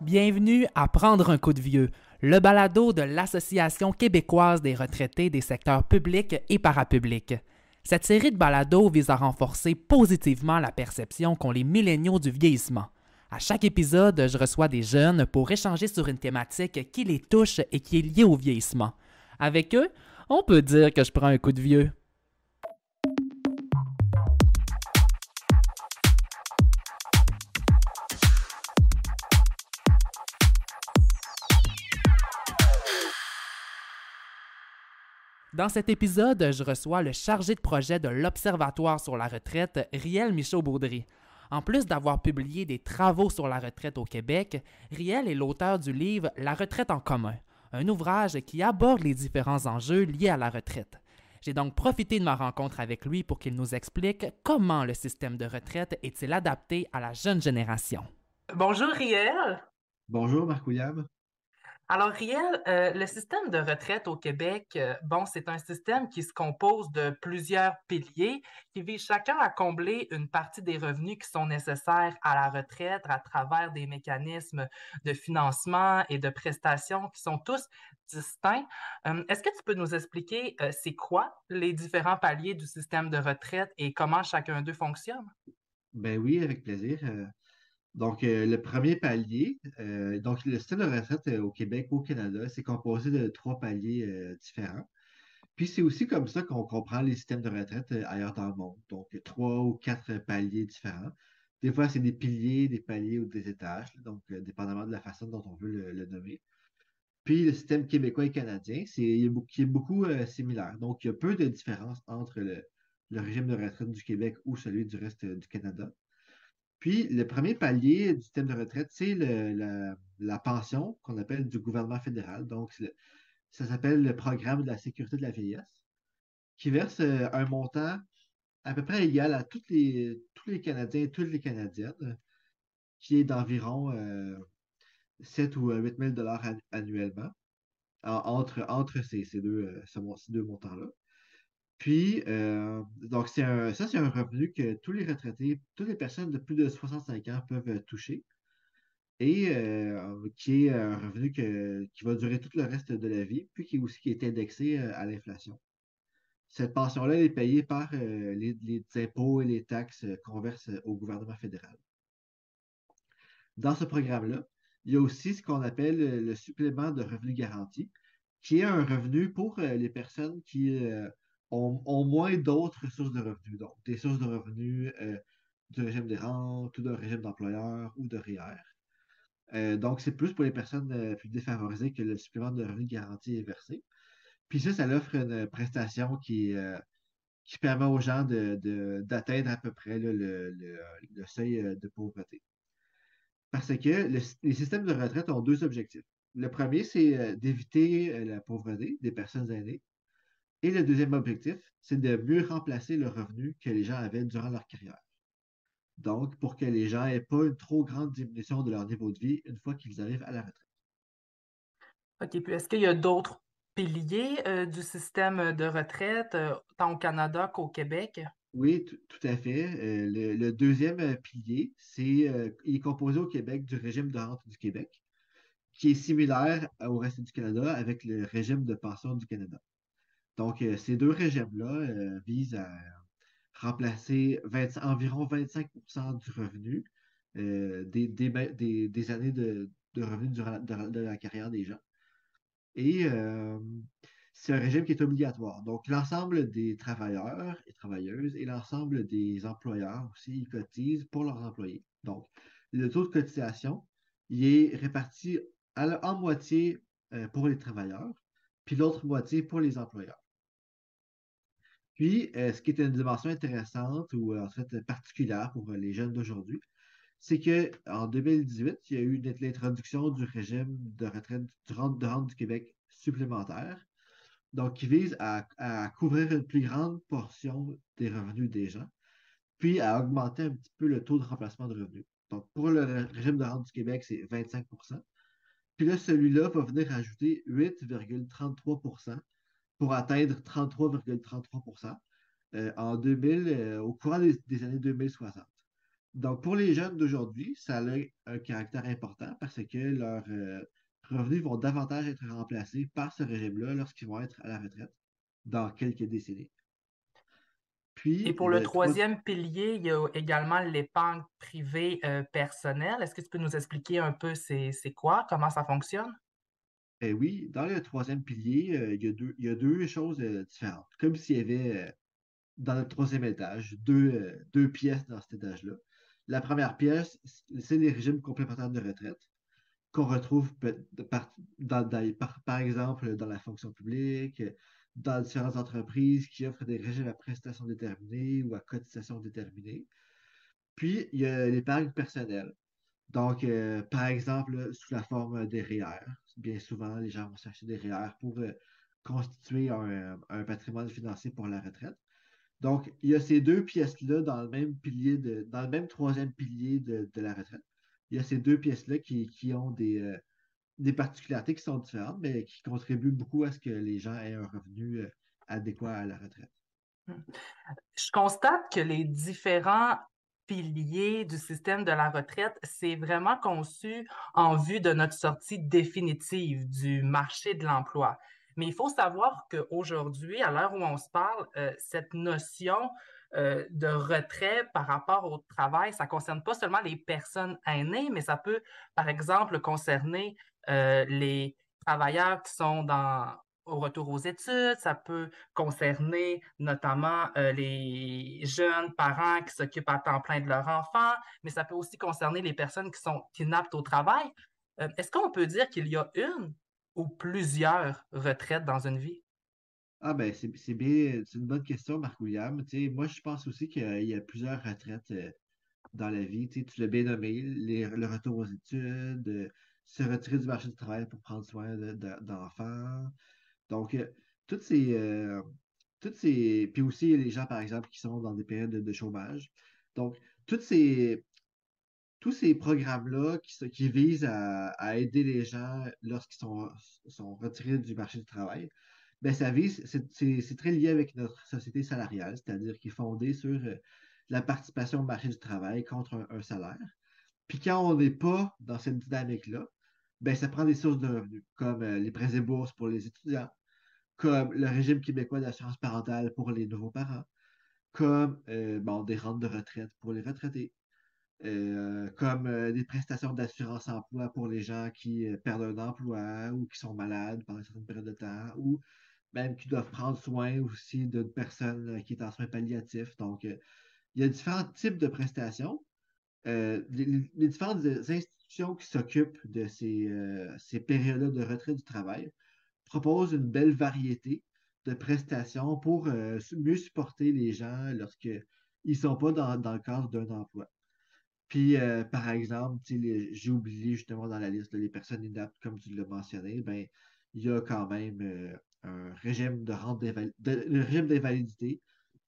Bienvenue à Prendre un coup de vieux, le balado de l'Association québécoise des retraités des secteurs publics et parapublics. Cette série de balados vise à renforcer positivement la perception qu'ont les milléniaux du vieillissement. À chaque épisode, je reçois des jeunes pour échanger sur une thématique qui les touche et qui est liée au vieillissement. Avec eux, on peut dire que je prends un coup de vieux. Dans cet épisode, je reçois le chargé de projet de l'Observatoire sur la retraite, Riel Michaud-Baudry. En plus d'avoir publié des travaux sur la retraite au Québec, Riel est l'auteur du livre La retraite en commun, un ouvrage qui aborde les différents enjeux liés à la retraite. J'ai donc profité de ma rencontre avec lui pour qu'il nous explique comment le système de retraite est-il adapté à la jeune génération. Bonjour Riel. Bonjour Marc William. Alors, Riel, euh, le système de retraite au Québec, euh, bon, c'est un système qui se compose de plusieurs piliers qui visent chacun à combler une partie des revenus qui sont nécessaires à la retraite à travers des mécanismes de financement et de prestations qui sont tous distincts. Euh, est-ce que tu peux nous expliquer c'est quoi les différents paliers du système de retraite et comment chacun d'eux fonctionne? Ben oui, avec plaisir. Donc, euh, le premier palier, euh, donc le système de retraite euh, au Québec, au Canada, c'est composé de trois paliers différents. Puis c'est aussi comme ça qu'on comprend les systèmes de retraite ailleurs dans le monde. Donc, trois ou quatre paliers différents. Des fois, c'est des piliers, des paliers ou des étages, donc dépendamment de la façon dont on veut le, nommer. Puis le système québécois et canadien, c'est qui est beaucoup similaire. Donc, il y a peu de différence entre le, le régime de retraite du Québec ou celui du reste du Canada. Puis, le premier palier du système de retraite, c'est la, pension qu'on appelle du gouvernement fédéral. Donc, ça s'appelle le programme de la sécurité de la vieillesse, qui verse euh, un montant à peu près égal à tous les, Canadiens et toutes les Canadiennes, qui est d'environ 7 euh, ou 8 000 annuellement, entre, euh, ces deux montants-là. Puis, euh, donc, c'est ça, c'est un revenu que tous les retraités, toutes les personnes de plus de 65 ans peuvent euh, toucher et euh, qui est un revenu qui va durer tout le reste de la vie, puis qui est aussi qui est indexé à l'inflation. Cette pension-là est payée par les, impôts et les taxes qu'on verse au gouvernement fédéral. Dans ce programme-là, il y a aussi ce qu'on appelle le supplément de revenu garanti, qui est un revenu pour les personnes qui ont, moins d'autres sources de revenus. Donc, des sources de revenus euh, du régime des rentes ou d'un régime d'employeur ou de REER. Euh, donc, c'est plus pour les personnes euh, plus défavorisées que le supplément de revenu garanti est versé. Puis ça, ça offre une prestation qui, qui permet aux gens d'atteindre à peu près le, seuil de pauvreté. Parce que les systèmes de retraite ont deux objectifs. Le premier, c'est d'éviter la pauvreté des personnes aînées. Et le deuxième objectif, c'est de mieux remplacer le revenu que les gens avaient durant leur carrière. Donc, pour que les gens n'aient pas une trop grande diminution de leur niveau de vie une fois qu'ils arrivent à la retraite. OK, puis est-ce qu'il y a d'autres piliers euh, du système de retraite, euh, tant au Canada qu'au Québec? Oui, tout à fait. Euh, le, deuxième pilier, c'est il est composé au Québec du régime de rente du Québec, qui est similaire au reste du Canada avec le régime de pension du Canada. Donc, euh, ces deux régimes-là euh, visent à remplacer environ 25% du revenu euh, des, années de, revenus durant de, la carrière des gens. Et c'est un régime qui est obligatoire. Donc, l'ensemble des travailleurs et travailleuses et l'ensemble des employeurs aussi, ils cotisent pour leurs employés. Donc, le taux de cotisation, il est réparti en moitié pour les travailleurs, puis l'autre moitié pour les employeurs. Puis, euh, ce qui est une dimension intéressante ou en fait particulière pour les jeunes d'aujourd'hui, c'est qu'en 2018, il y a eu l'introduction du régime de retraite de rente du Québec supplémentaire, donc qui vise à, couvrir une plus grande portion des revenus des gens. puis à augmenter un petit peu le taux de remplacement de revenus. Donc, pour le régime de rente du Québec, c'est 25% Puis là, celui-là va venir ajouter 8,33 pour atteindre 33,33 euh, en 2000, euh, au courant des, années 2060. Donc, pour les jeunes d'aujourd'hui, ça a un caractère important parce que leurs euh, revenus vont davantage être remplacés par ce régime-là lorsqu'ils vont être à la retraite dans quelques décennies. Et pour le, troisième pilier, il y a également l'épargne privée personnelle. Est-ce que tu peux nous expliquer un peu c'est quoi, comment ça fonctionne? Eh oui, dans le troisième pilier, il, y a deux, il y a deux choses différentes. Comme s'il y avait dans le troisième étage deux, deux pièces dans cet étage-là. La première pièce, c'est les régimes complémentaires de retraite qu'on retrouve par, par, exemple dans la fonction publique, dans différentes entreprises qui offrent des régimes à prestations déterminées ou à cotisations déterminées. Puis, il y a l'épargne personnelle. Donc, euh, par exemple, sous la forme des REER. Bien souvent, les gens vont s'acheter des REER pour euh, constituer un, patrimoine financier pour la retraite. Donc, il y a ces deux pièces-là dans le même pilier, de, dans le même troisième pilier de, la retraite. Il y a ces deux pièces-là qui, ont des, euh, des particularités qui sont différentes, mais qui contribuent beaucoup à ce que les gens aient un revenu adéquat à la retraite. Hmm. Je constate que les différents piliers du système de la retraite, c'est vraiment conçu en vue de notre sortie définitive du marché de l'emploi. Mais il faut savoir qu'aujourd'hui, à l'heure où on se parle, euh, cette notion euh, de retrait par rapport au travail, ça ne concerne pas seulement les personnes aînées, mais ça peut, par exemple, concerner euh, les travailleurs qui sont dans, au retour aux études, ça peut concerner notamment euh, les jeunes parents qui s'occupent à temps plein de leurs enfants, mais ça peut aussi concerner les personnes qui sont inaptes au travail. Est-ce qu'on peut dire qu'il y a une ou plusieurs retraites dans une vie? Ah ben c'est bien, c'est une bonne question, Marc-William. Moi, je pense aussi qu'il y a plusieurs retraites euh, dans la vie. Tu l'as bien nommé, le retour aux études, euh, se retirer du marché du travail pour prendre soin d'enfants. Donc, euh, toutes ces, toutes ces. Puis aussi les gens, par exemple, qui sont dans des périodes de, chômage. Donc, toutes ces, tous ces programmes-là qui, visent à, aider les gens lorsqu'ils sont, sont retirés du marché du travail, ben, ça vise, c'est très lié avec notre société salariale, c'est-à-dire qui est fondée sur euh, la participation au marché du travail contre un, salaire. Puis quand on n'est pas dans cette dynamique-là, ben, ça prend des sources de revenus, comme euh, les prêts et bourses pour les étudiants, comme le régime québécois d'assurance parentale pour les nouveaux parents, comme euh, bon, des rentes de retraite pour les retraités, comme des prestations d'assurance emploi pour les gens qui perdent un emploi ou qui sont malades pendant une certaine période de temps, ou même qui doivent prendre soin aussi d'une personne euh, qui est en soins palliatifs. Donc, euh, il y a différents types de prestations. Euh, les, différentes institutions qui s'occupent de ces, ces périodes de retrait du travail proposent une belle variété de prestations pour mieux supporter les gens lorsqu'ils ne sont pas dans, le cadre d'un emploi. Puis, par exemple, j'ai oublié justement dans la liste les personnes inaptes, comme tu l'as mentionné, ben, il y a quand même un régime de rente régime d'invalidité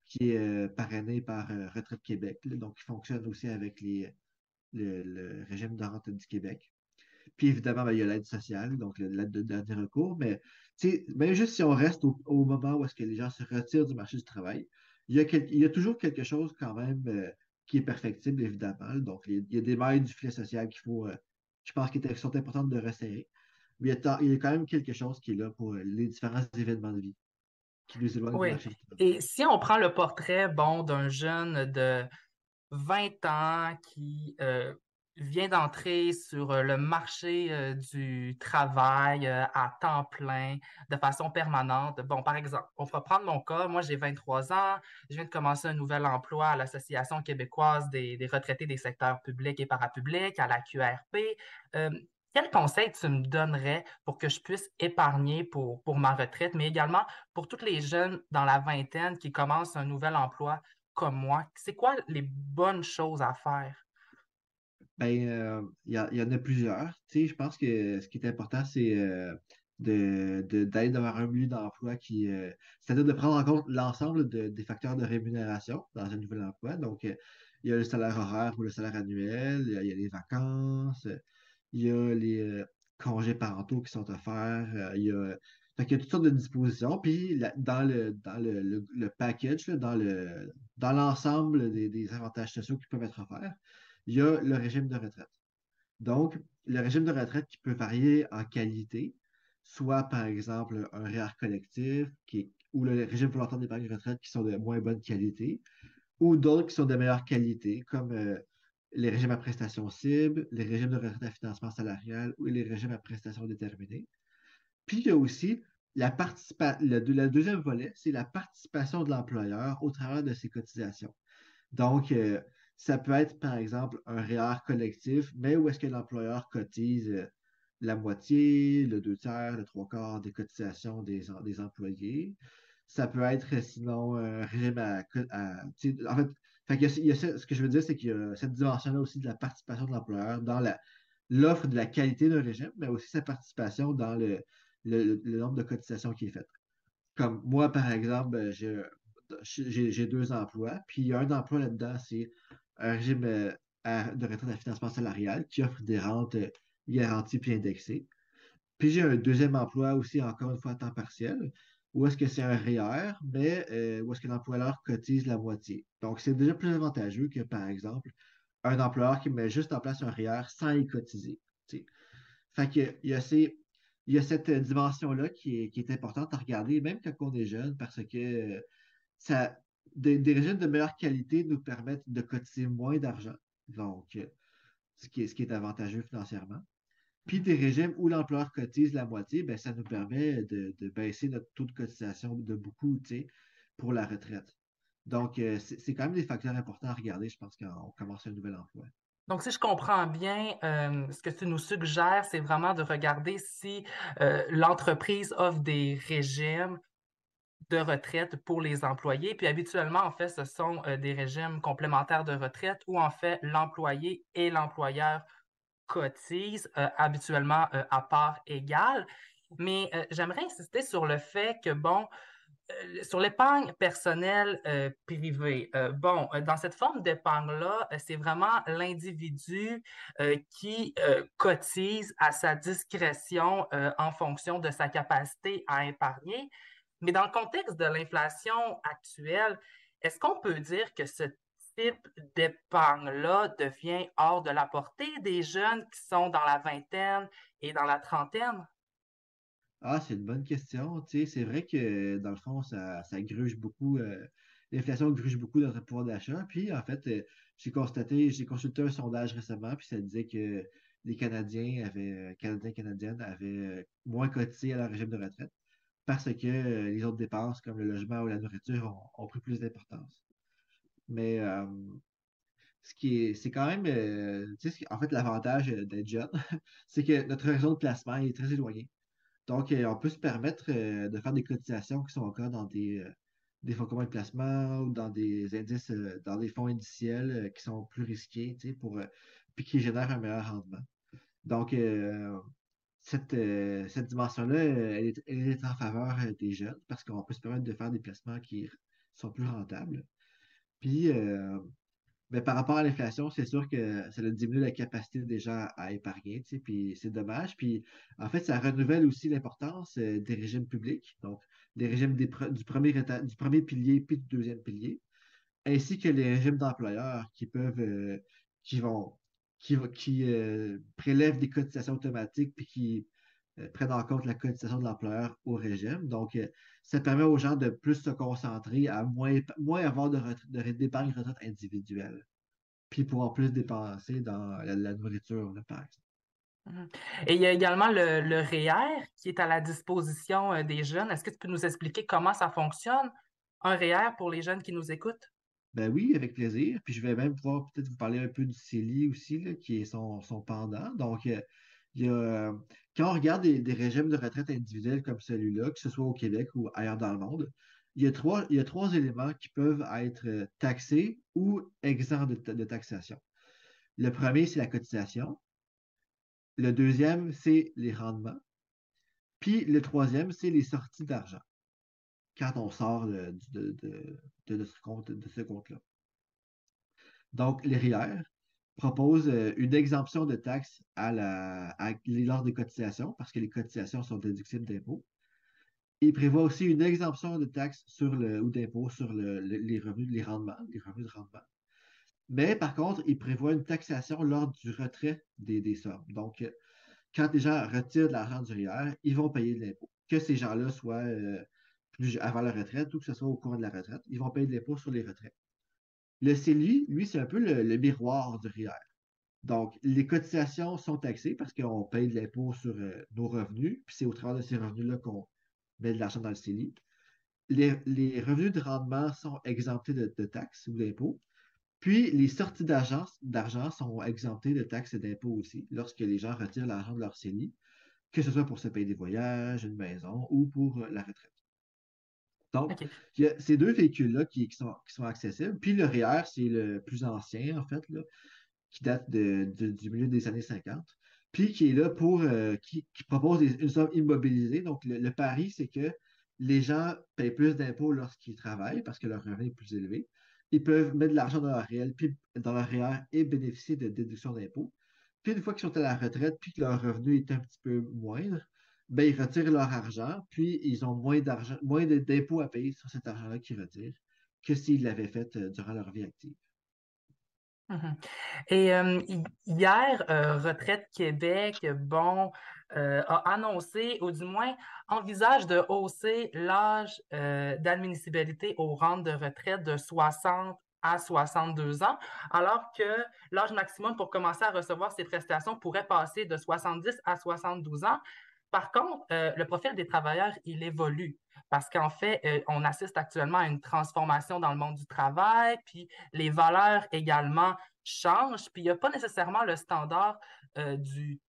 qui est euh, parrainé par euh, Retraite Québec. donc, il fonctionne aussi avec les, le, régime de rente du Québec. Puis évidemment, ben, il y a l'aide sociale, donc l'aide de dernier recours. Mais même juste si on reste au, moment où est-ce que les gens se retirent du marché du travail, il y a, il y a toujours quelque chose quand même euh, qui est perfectible, évidemment. Donc, il y a des mailles du filet social qu'il faut, je pense, qui sont importantes de resserrer mais il y, a, quand même quelque chose qui est là pour euh, les différents événements de vie qui nous éloignent oui. Et si on prend le portrait bon, d'un jeune de 20 ans qui euh, vient d'entrer sur euh, le marché du travail à temps plein, de façon permanente. Bon, par exemple, on va prendre mon cas. Moi, j'ai 23 ans. Je viens de commencer un nouvel emploi à l'Association québécoise des, des, retraités des secteurs publics et parapublics, à la QRP. Quel conseil tu me donnerais pour que je puisse épargner pour, pour ma retraite, mais également pour tous les jeunes dans la vingtaine qui commencent un nouvel emploi comme moi? C'est quoi les bonnes choses à faire? Ben, euh, il y, en a plusieurs. je pense que ce qui est important, c'est euh, de, d'avoir un milieu d'emploi qui, c'est-à-dire de prendre en compte l'ensemble des facteurs de rémunération dans un nouvel emploi. Donc, il y a le salaire horaire ou le salaire annuel, il y a, les vacances, il y a les congés parentaux qui sont offerts, il y a y a toutes sortes de dispositions. Puis dans, le, dans le, package, dans, le, dans l'ensemble des, avantages sociaux qui peuvent être offerts, il y a le régime de retraite. Donc, le régime de retraite qui peut varier en qualité, soit par exemple un REER collectif qui ou le régime volontaire d'épargne retraite qui sont de moins bonne qualité, ou d'autres qui sont de meilleure qualité, comme euh, les régimes à prestations cibles, les régimes de retraite à financement salarial ou les régimes à prestations déterminées. Puis il y a aussi la le, deuxième volet, c'est la participation de l'employeur au travers de ses cotisations. Donc, euh, ça peut être, par exemple, un REER collectif, mais où est-ce que l'employeur cotise euh, la moitié, le deux tiers, le trois quarts des cotisations des, des employés? Ça peut être sinon un régime à. en fait, ce que je veux dire, c'est qu'il y a cette dimension-là aussi de la participation de l'employeur dans l'offre de la qualité d'un régime, mais aussi sa participation dans le, le, nombre de cotisations qui est fait. Comme moi, par exemple, ben, j'ai deux emplois, puis un emploi là-dedans, c'est un régime euh, de retraite à financement salarial qui offre des rentes euh, garanties puis indexées. Puis j'ai un deuxième emploi aussi, encore une fois, à temps partiel, où est-ce que c'est un REER, mais euh, où est-ce que l'employeur cotise la moitié. Donc, c'est déjà plus avantageux que, par exemple, un employeur qui met juste en place un REER sans y cotiser. Fait qu'il y a ces il y a cette dimension-là qui est, importante à regarder, même quand on est jeune, parce que ça, des, régimes de meilleure qualité nous permettent de cotiser moins d'argent, donc euh, ce qui, est, avantageux financièrement. Puis des régimes où l'employeur cotise la moitié, ben, ça nous permet de, baisser notre taux de cotisation de beaucoup pour la retraite. Donc, c'est quand même des facteurs importants à regarder, je pense, quand on commence un nouvel emploi. Donc, si je comprends bien, euh, ce que tu nous suggères, c'est vraiment de regarder si euh, l'entreprise offre des régimes de retraite pour les employés. Puis habituellement, en fait, ce sont euh, des régimes complémentaires de retraite où, en fait, l'employé et l'employeur cotisent habituellement à part égale. Mais j'aimerais insister sur le fait que, bon, euh, sur l'épargne personnelle euh, privée, euh, bon, dans cette forme d'épargne-là, c'est vraiment l'individu qui cotise à sa discrétion en fonction de sa capacité à épargner. Mais dans le contexte de l'inflation actuelle, est-ce qu'on peut dire que ce type d'épargne-là devient hors de la portée des jeunes qui sont dans la vingtaine et dans la trentaine? Ah, c'est une bonne question. c'est vrai que dans le fond, ça, ça gruge beaucoup. Euh, l'inflation gruge beaucoup notre pouvoir d'achat. Puis, en fait, euh, j'ai constaté, j'ai consulté un sondage récemment, puis ça disait que les Canadiens avaient, euh, Canadiens Canadiennes avaient moins cotisé à leur régime de retraite parce que les autres dépenses, comme le logement ou la nourriture, ont, pris plus d'importance. Mais ce qui est, c'est quand même, en fait, l'avantage d'être jeune, c'est que notre réseau de placement est très éloigné. Donc, euh, on peut se permettre euh, de faire des cotisations qui sont encore dans des, euh, fonds communs de placement ou dans des indices, dans des fonds indiciels qui sont plus risqués, pour, puis qui génèrent un meilleur rendement. Donc, cette, cette dimension-là, elle est, en faveur des jeunes parce qu'on peut se permettre de faire des placements qui sont plus rentables. Puis, mais par rapport à l'inflation, c'est sûr que ça a diminué la capacité des gens à épargner, tu sais, puis c'est dommage. Puis en fait, ça renouvelle aussi l'importance euh, des régimes publics, donc les régimes du, premier du premier pilier puis du deuxième pilier, ainsi que les régimes d'employeurs qui peuvent, euh, qui vont, qui, euh, prélèvent des cotisations automatiques puis qui euh, prennent en compte la cotisation de l'employeur au régime. Donc, euh, ça permet aux gens de plus se concentrer à moins, moins avoir de d'épargne retraite, individuelle. Puis pouvoir plus dépenser dans la, nourriture, par exemple. Mhm. Et il y a également le, le REER qui est à la disposition des jeunes. Est-ce que tu peux nous expliquer comment ça fonctionne, un REER pour les jeunes qui nous écoutent? Ben oui, avec plaisir. Puis je vais même pouvoir peut-être vous parler un peu du CELI aussi, qui est son, son pendant. Donc, euh, quand on regarde des, régimes de retraite individuels comme celui-là, que ce soit au Québec ou ailleurs dans le monde, il y a trois, il y trois éléments qui peuvent être euh, taxés ou exempts de, taxation. Le premier, c'est la cotisation. Le deuxième, c'est les rendements. Puis le troisième, c'est les sorties d'argent. Quand on sort de, ce compte-là. Donc, les RIER proposent euh, une exemption de taxes lors des cotisations, parce que les cotisations sont déductibles d'impôts. Il prévoit aussi une exemption de taxes ou d'impôts sur les revenus, les rendements, les revenus de rendement. Mais par contre, il prévoit une taxation lors du retrait des, sommes. Donc, euh, quand les gens retirent de l'argent du RIER, ils vont payer de l'impôt. Que ces gens-là soient euh, avant la retraite ou que ce soit au cours de la retraite, ils vont payer de l'impôt sur les retraits. Le CELI, lui, c'est un peu le, miroir du RIER. Donc, les cotisations sont taxées parce qu'on paye de l'impôt sur euh, nos revenus, puis c'est au travers de ces revenus-là qu'on met de l'argent dans le CELI. Les, revenus de rendement sont exemptés de, taxes ou d'impôts. Puis, les sorties d'argent sont exemptées de taxes et d'impôts aussi lorsque les gens retirent l'argent de leur CELI, que ce soit pour se payer des voyages, une maison ou pour euh, la retraite. Donc, il y a ces deux véhicules-là qui, sont, accessibles. Puis le REER, c'est le plus ancien, en fait, qui date du milieu des années 50. Puis qui est là pour, euh, qui, propose une somme immobilisée. Donc, le, pari, c'est que les gens payent plus d'impôts lorsqu'ils travaillent parce que leur revenu est plus élevé. Ils peuvent mettre de l'argent dans leur réel, puis dans leur REER et bénéficier de déduction d'impôts. Puis une fois qu'ils sont à la retraite, puis que leur revenu est un petit peu moindre, ben, ils retirent leur argent, puis ils ont moins d'argent, moins d'impôts à payer sur cet argent-là qu'ils retirent que s'ils l'avaient fait euh, durant leur vie active. Mmh Et hier, euh, Retraite Québec, bon, euh, a annoncé, ou du moins envisage de hausser l'âge d'admissibilité aux rentes de retraite de 60 à 62 ans, alors que l'âge maximum pour commencer à recevoir ces prestations pourrait passer de 70 à 72 ans. Par contre, euh, le profil des travailleurs, il évolue parce qu'en fait, euh, on assiste actuellement à une transformation dans le monde du travail, puis les valeurs également changent, puis il n'y a pas nécessairement le standard euh, du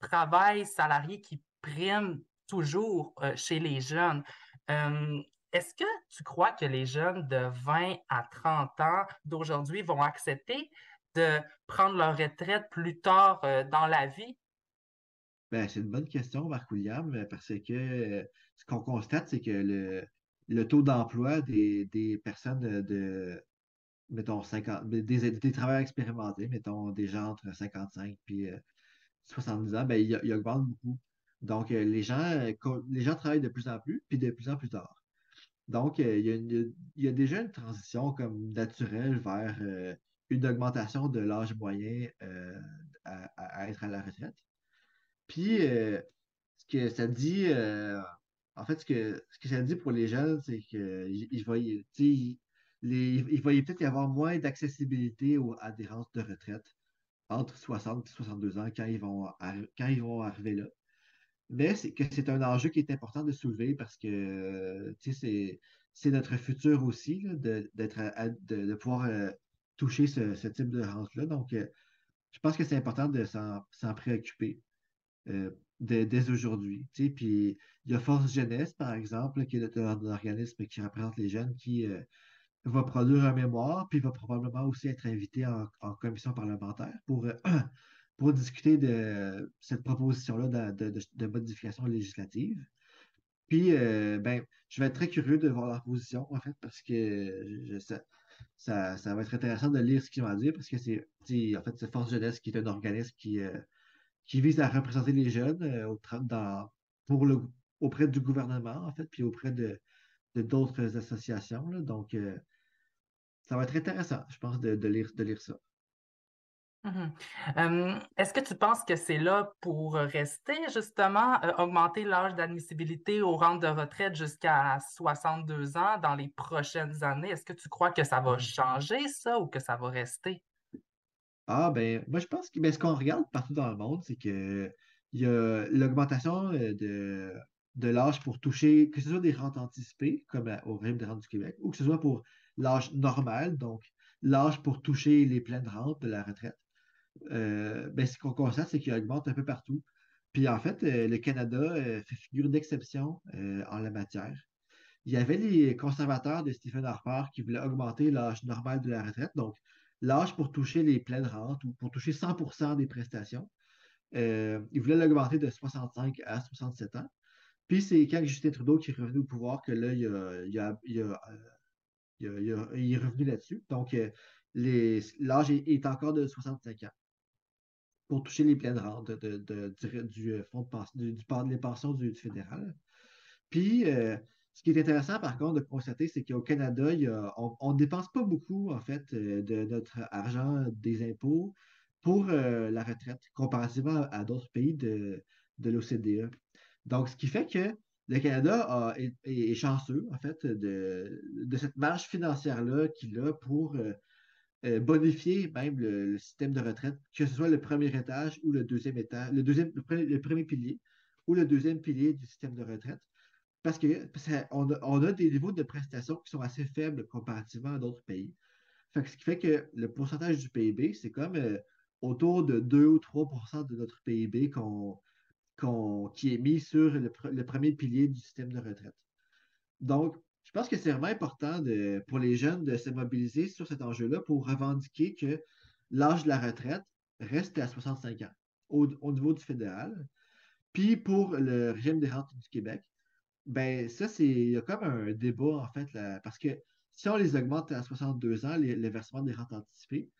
travail salarié qui prime toujours chez les jeunes. Est-ce que tu crois que les jeunes de 20 à 30 ans d'aujourd'hui vont accepter de prendre leur retraite plus tard dans la vie? Ben, c'est une bonne question, Marc-William, euh, parce que euh, ce qu'on constate, c'est que le, le taux d'emploi des, personnes de, mettons, 50, des, des, travailleurs expérimentés, mettons, des gens entre 55 et 70 ans, ben, il, augmente beaucoup. Donc, euh, les gens, les gens travaillent de plus en plus, puis de plus en plus tard. Donc, il y, a déjà une transition comme naturelle vers une augmentation de l'âge moyen à, être à la retraite. Puis, euh, ce que ça dit, euh, en fait, ce que, ce que ça dit pour les jeunes, c'est qu'il il va, peut-être y avoir moins d'accessibilité des rentes de retraite entre 60 et 62 ans quand ils vont, quand ils vont arriver là. Mais c'est que c'est un enjeu qui est important de soulever parce que c'est, notre futur aussi de, de, pouvoir euh, toucher ce, type de rente-là. Donc, je pense que c'est important de s'en préoccuper. Euh, dès, aujourd'hui. Puis il y a Force Jeunesse, par exemple, qui est un organisme qui représente les jeunes, qui euh, va produire un mémoire, puis va probablement aussi être invité en, commission parlementaire pour, euh, pour discuter de cette proposition-là de, modification législative. Puis, ben, je vais être très curieux de voir leur position, en fait, parce que ça, ça, va être intéressant de lire ce qu'ils vont dire, parce que c'est, en fait, c'est Force Jeunesse qui est un organisme qui, qui vise à représenter les jeunes euh, pour le, auprès du gouvernement, en fait, puis auprès de, d'autres associations. Donc, euh, ça va être intéressant, je pense, de, lire, de lire ça. Mm-hmm. Est-ce que tu penses que c'est là pour rester, justement, euh, augmenter l'âge d'admissibilité aux rentes de retraite jusqu'à 62 ans dans les prochaines années? Est-ce que tu crois que ça va mm-hmm. changer, ça, ou que ça va rester? Ah, ben, moi, je pense que ben, ce qu'on regarde partout dans le monde, c'est que il y a l'augmentation euh, de, de l'âge pour toucher, que ce soit des rentes anticipées, comme au régime des rentes du Québec, ou que ce soit pour l'âge normal, donc l'âge pour toucher les pleines rentes de la retraite. Euh, ben, ce qu'on constate, c'est qu'il augmente un peu partout. Puis en fait, euh, le Canada fait figure d'exception en la matière. Il y avait les conservateurs de Stephen Harper qui voulaient augmenter l'âge normal de la retraite, donc l'âge pour toucher les pleines rentes ou pour toucher 100% des prestations. Euh, il voulait l'augmenter de 65 à 67 ans. Puis c'est quand Justin Trudeau qui est revenu au pouvoir que là, il, est revenu là-dessus. Donc, l'âge est, encore de 65 ans pour toucher les pleines rentes du fonds de du, des pensions du, fédéral. Puis, ce qui est intéressant, par contre, de constater, c'est qu'au Canada, on ne dépense pas beaucoup, en fait, de notre argent des impôts pour la retraite, comparativement à, d'autres pays de, de l'OCDE. Donc, ce qui fait que le Canada est, chanceux, en fait, de, cette marge financière-là qu'il a pour euh, euh, bonifier même le, système de retraite, que ce soit le premier étage ou le deuxième étage, le, premier, pilier ou le deuxième pilier du système de retraite. Parce qu'on a, on a des niveaux de prestations qui sont assez faibles comparativement à d'autres pays. ce qui fait que le pourcentage du PIB, c'est comme euh, autour de 2 ou 3% de notre PIB qui est mis sur le, premier pilier du système de retraite. Donc, je pense que c'est vraiment important pour les jeunes de se mobiliser sur cet enjeu-là pour revendiquer que l'âge de la retraite reste à 65 ans au, niveau du fédéral. Puis pour le régime des rentes du Québec, ben ça, c'est il y a comme un débat en fait, parce que si on les augmente à 62 ans, les, les versements des rentes anticipées,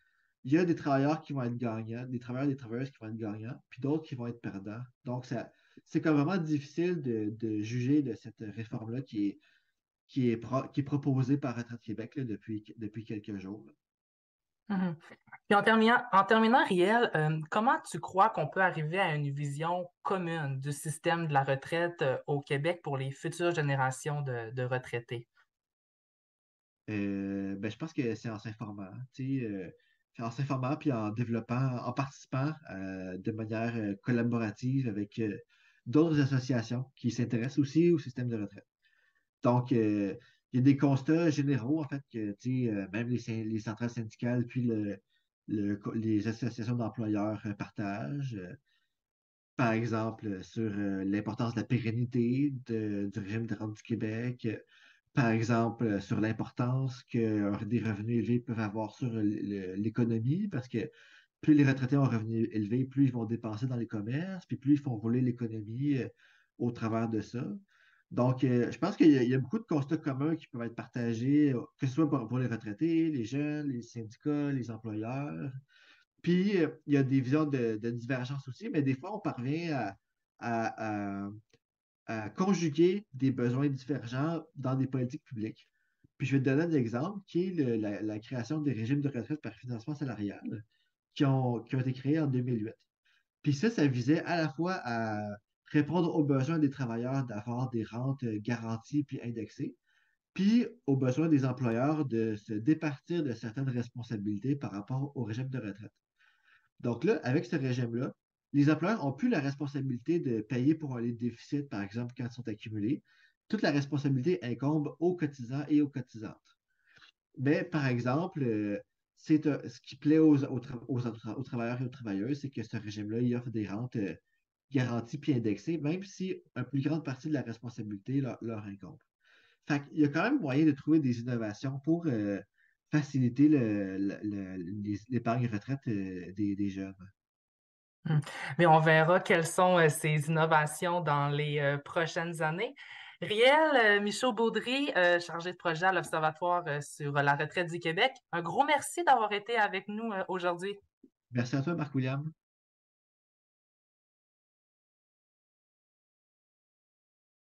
il y a des travailleurs qui vont être gagnants, des travailleurs et des travailleuses qui vont être gagnants, puis d'autres qui vont être perdants. Donc, c'est comme vraiment difficile de, juger de cette réforme-là qui est, qui, est qui est proposée par Retraite Québec depuis, depuis quelques jours. Mm-hmm. en terminant, en terminant Riel, euh, comment tu crois qu'on peut arriver à une vision commune du système de la retraite euh, au Québec pour les futures générations de, retraités? Euh, ben, je pense que c'est en s'informant en s'informant puis en développant, en participant euh, de manière euh, collaborative avec euh, d'autres associations qui s'intéressent aussi au système de retraite. Donc, il y a des constats généraux, en fait, que même les, centrales syndicales puis les associations d'employeurs partagent. par exemple, sur l'importance de la pérennité du régime de rente du Québec, par exemple, euh, sur l'importance que euh, des revenus élevés peuvent avoir sur l'économie, parce que plus les retraités ont un revenu élevé, plus ils vont dépenser dans les commerces, puis plus ils font rouler l'économie euh, au travers de ça. Donc, je pense qu'il y, a beaucoup de constats communs qui peuvent être partagés, que ce soit pour, les retraités, les jeunes, les syndicats, les employeurs. Puis, il y a des visions de, divergence aussi, mais des fois, on parvient à conjuguer des besoins divergents dans des politiques publiques. Puis je vais te donner un exemple qui est la, création des régimes de retraite par financement salarial qui ont, qui ont été créés en 2008. Puis ça, ça visait à la fois à répondre aux besoins des travailleurs d'avoir des rentes garanties puis indexées, puis aux besoins des employeurs de se départir de certaines responsabilités par rapport au régime de retraite. Donc là, avec ce régime-là, les employeurs n'ont plus la responsabilité de payer pour les déficits, par exemple, quand ils sont accumulés. Toute la responsabilité incombe aux cotisants et aux cotisantes. Mais, par exemple, euh, c'est ce qui plaît aux, travailleurs et aux travailleuses, c'est que ce régime-là, il offre des rentes euh, garanties puis indexées, même si une plus grande partie de la responsabilité leur, incombe. Fait il y a quand même moyen de trouver des innovations pour euh, faciliter l'épargne retraite des jeunes. Mmh. Mais on verra quelles sont euh, ces innovations dans les euh, prochaines années. Riel euh, Michaud-Baudry, chargé de projet à l'Observatoire sur la retraite du Québec, un gros merci d'avoir été avec nous aujourd'hui. Merci à toi, Marc-William.